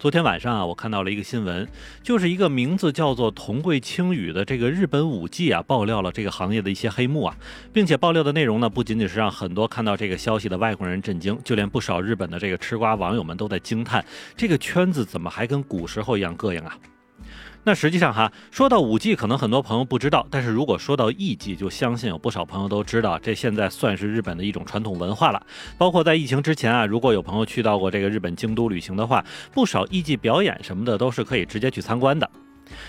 昨天晚上啊，我看到了一个新闻，就是一个名字叫做同贵青羽的这个日本舞伎啊，爆料了这个行业的一些黑幕啊，并且爆料的内容呢，不仅仅是让很多看到这个消息的外国人震惊，就连不少日本的这个吃瓜网友们都在惊叹，这个圈子怎么还跟古时候一样膈应啊？那实际上哈，说到五 G，，可能很多朋友不知道，但是如果说到艺伎，就相信有不少朋友都知道，这现在算是日本的一种传统文化了。包括在疫情之前啊，如果有朋友去到过这个日本京都旅行的话，不少艺伎表演什么的都是可以直接去参观的。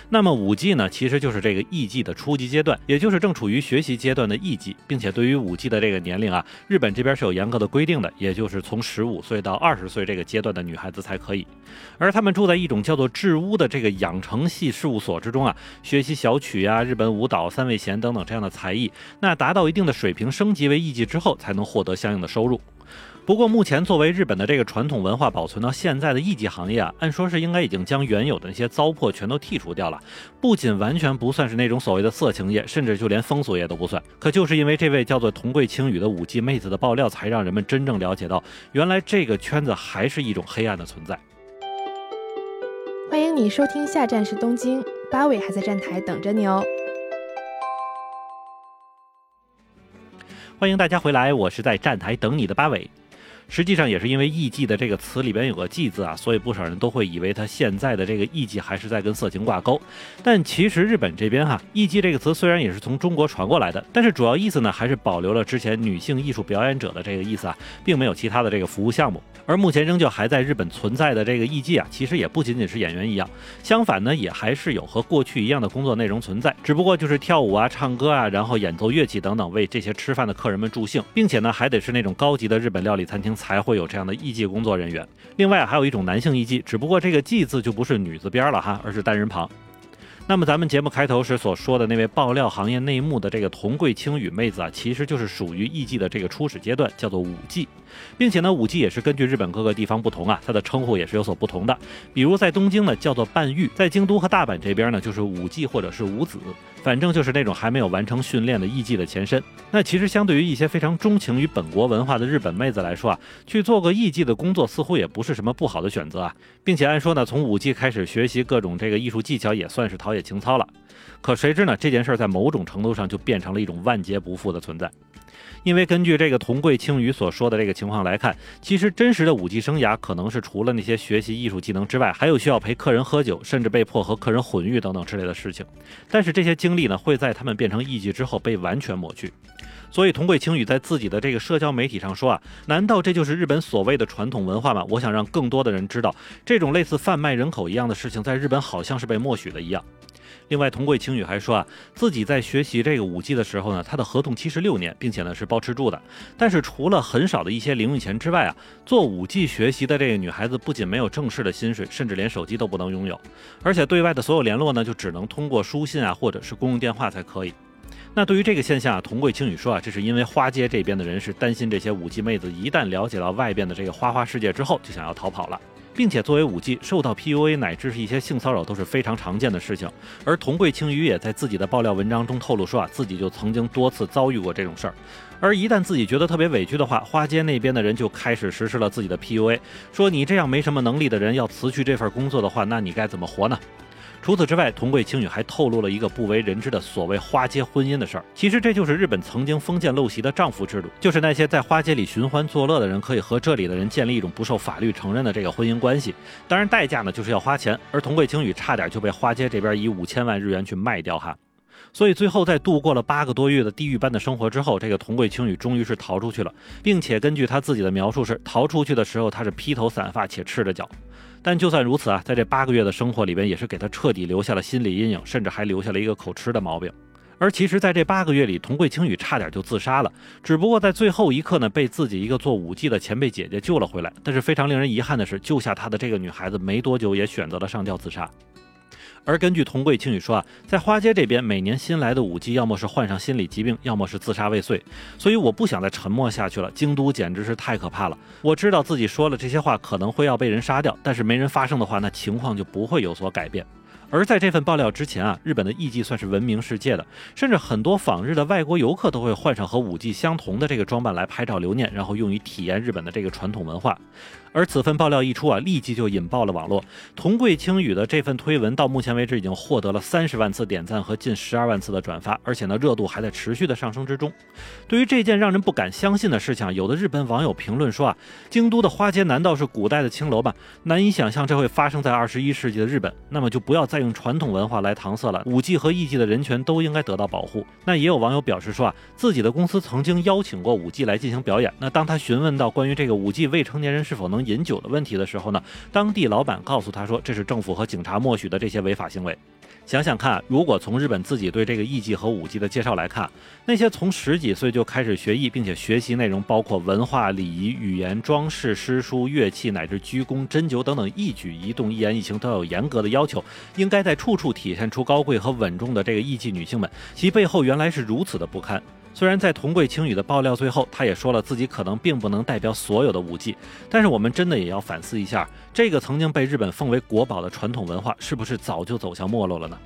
那么五 G 呢，其实就是这个艺伎的初级阶段，也就是正处于学习阶段的艺伎，并且对于五 G 的这个年龄啊，日本这边是有严格的规定的，也就是从十五岁到二十岁这个阶段的女孩子才可以。而他们住在一种叫做智屋的这个养成系事务所之中啊，学习小曲呀、日本舞蹈、三味弦等等这样的才艺，那达到一定的水平，升级为艺伎之后，才能获得相应的收入。不过，目前作为日本的这个传统文化保存到现在的艺伎行业啊，按说是应该已经将原有的那些糟粕全都剔除掉了。不仅完全不算是那种所谓的色情业，甚至就连风俗业都不算。可就是因为这位叫做桐贵清羽的舞伎妹子的爆料，才让人们真正了解到，原来这个圈子还是一种黑暗的存在。欢迎你收听，下站是东京，八尾还在站台等着你哦。欢迎大家回来，我是在站台等你的八尾。实际上也是因为艺伎的这个词里边有个妓字啊，所以不少人都会以为它现在的这个艺伎还是在跟色情挂钩。但其实日本这边哈，艺伎这个词虽然也是从中国传过来的，但是主要意思呢还是保留了之前女性艺术表演者的这个意思啊，并没有其他的这个服务项目。而目前仍旧还在日本存在的这个艺伎啊，其实也不仅仅是演员一样，相反呢，也还是有和过去一样的工作内容存在，只不过就是跳舞啊、唱歌啊，然后演奏乐器等等，为这些吃饭的客人们助兴，并且呢，还得是那种高级的日本料理餐厅才会有这样的艺妓工作人员。另外还有一种男性艺妓，只不过这个妓字就不是女字边了哈，而是单人旁。那么咱们节目开头时所说的那位爆料行业内幕的这个桐贵青羽妹子啊，其实就是属于艺伎的这个初始阶段，叫做舞伎。并且呢，舞伎也是根据日本各个地方不同啊，它的称呼也是有所不同的。比如在东京呢叫做半玉，在京都和大阪这边呢就是舞伎或者是舞子，反正就是那种还没有完成训练的艺伎的前身。那其实相对于一些非常钟情于本国文化的日本妹子来说啊，去做个艺伎的工作似乎也不是什么不好的选择啊。并且按说呢，从舞伎开始学习各种这个艺术技巧也算是陶冶情操了。可谁知呢，这件事在某种程度上就变成了一种万劫不复的存在。因为根据这个同贵青羽所说的这个情况来看，其实真实的舞技生涯可能是除了那些学习艺术技能之外，还有需要陪客人喝酒，甚至被迫和客人混浴等等之类的事情。但是这些经历呢，会在他们变成艺妓之后被完全抹去。所以桐贵青羽在自己的这个社交媒体上说啊，难道这就是日本所谓的传统文化吗？我想让更多的人知道，这种类似贩卖人口一样的事情，在日本好像是被默许的一样。另外，桐贵青羽还说啊，自己在学习这个舞技的时候呢，他的合同期是六年，并且呢是包吃住的。但是除了很少的一些零用钱之外啊，做舞技学习的这个女孩子不仅没有正式的薪水，甚至连手机都不能拥有，而且对外的所有联络呢，就只能通过书信啊，或者是公用电话才可以。那对于这个现象啊，桐贵青羽说啊，这是因为花街这边的人是担心这些舞技妹子一旦了解到外边的这个花花世界之后，就想要逃跑了。并且作为舞伎，受到 PUA 乃至是一些性骚扰都是非常常见的事情。而童贵青羽也在自己的爆料文章中透露说啊，自己就曾经多次遭遇过这种事儿。而一旦自己觉得特别委屈的话，花街那边的人就开始实施了自己的 PUA，说你这样没什么能力的人要辞去这份工作的话，那你该怎么活呢？除此之外，桐贵青羽还透露了一个不为人知的所谓花街婚姻的事儿。其实这就是日本曾经封建陋习的丈夫制度，就是那些在花街里寻欢作乐的人可以和这里的人建立一种不受法律承认的这个婚姻关系。当然，代价呢就是要花钱。而桐贵青羽差点就被花街这边以五千万日元去卖掉哈。所以最后在度过了八个多月的地狱般的生活之后，这个童贵青羽终于是逃出去了，并且根据他自己的描述是逃出去的时候他是披头散发且赤着脚。但就算如此啊，在这八个月的生活里边，也是给他彻底留下了心理阴影，甚至还留下了一个口吃的毛病。而其实，在这八个月里，童贵青羽差点就自杀了，只不过在最后一刻呢，被自己一个做舞伎的前辈姐姐救了回来。但是非常令人遗憾的是，救下他的这个女孩子没多久也选择了上吊自杀。而根据桐贵青羽说啊，在花街这边，每年新来的舞姬要么是患上心理疾病，要么是自杀未遂。所以我不想再沉默下去了。京都简直是太可怕了。我知道自己说了这些话可能会要被人杀掉，但是没人发声的话，那情况就不会有所改变。而在这份爆料之前啊，日本的艺伎算是闻名世界的，甚至很多访日的外国游客都会换上和舞伎相同的这个装扮来拍照留念，然后用于体验日本的这个传统文化。而此份爆料一出啊，立即就引爆了网络。同贵青羽的这份推文到目前为止已经获得了三十万次点赞和近十二万次的转发，而且呢热度还在持续的上升之中。对于这件让人不敢相信的事情，有的日本网友评论说啊，京都的花街难道是古代的青楼吗？难以想象这会发生在二十一世纪的日本。那么就不要再用传统文化来搪塞了，舞伎和艺伎的人权都应该得到保护。那也有网友表示说啊，自己的公司曾经邀请过舞伎来进行表演。那当他询问到关于这个舞伎未成年人是否能饮酒的问题的时候呢，当地老板告诉他说，这是政府和警察默许的这些违法行为。想想看，如果从日本自己对这个艺伎和舞伎的介绍来看，那些从十几岁就开始学艺，并且学习内容包括文化、礼仪、语言、装饰、诗书、乐器乃至鞠躬、针灸等等一举一动、一言一行都有严格的要求，应该在处处体现出高贵和稳重的这个艺伎女性们，其背后原来是如此的不堪。虽然在同贵青羽的爆料最后，他也说了自己可能并不能代表所有的舞伎，但是我们真的也要反思一下，这个曾经被日本奉为国宝的传统文化，是不是早就走向没落了呢？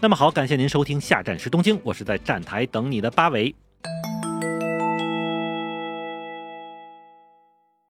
那么好，感谢您收听下站时东京，我是在站台等你的八尾。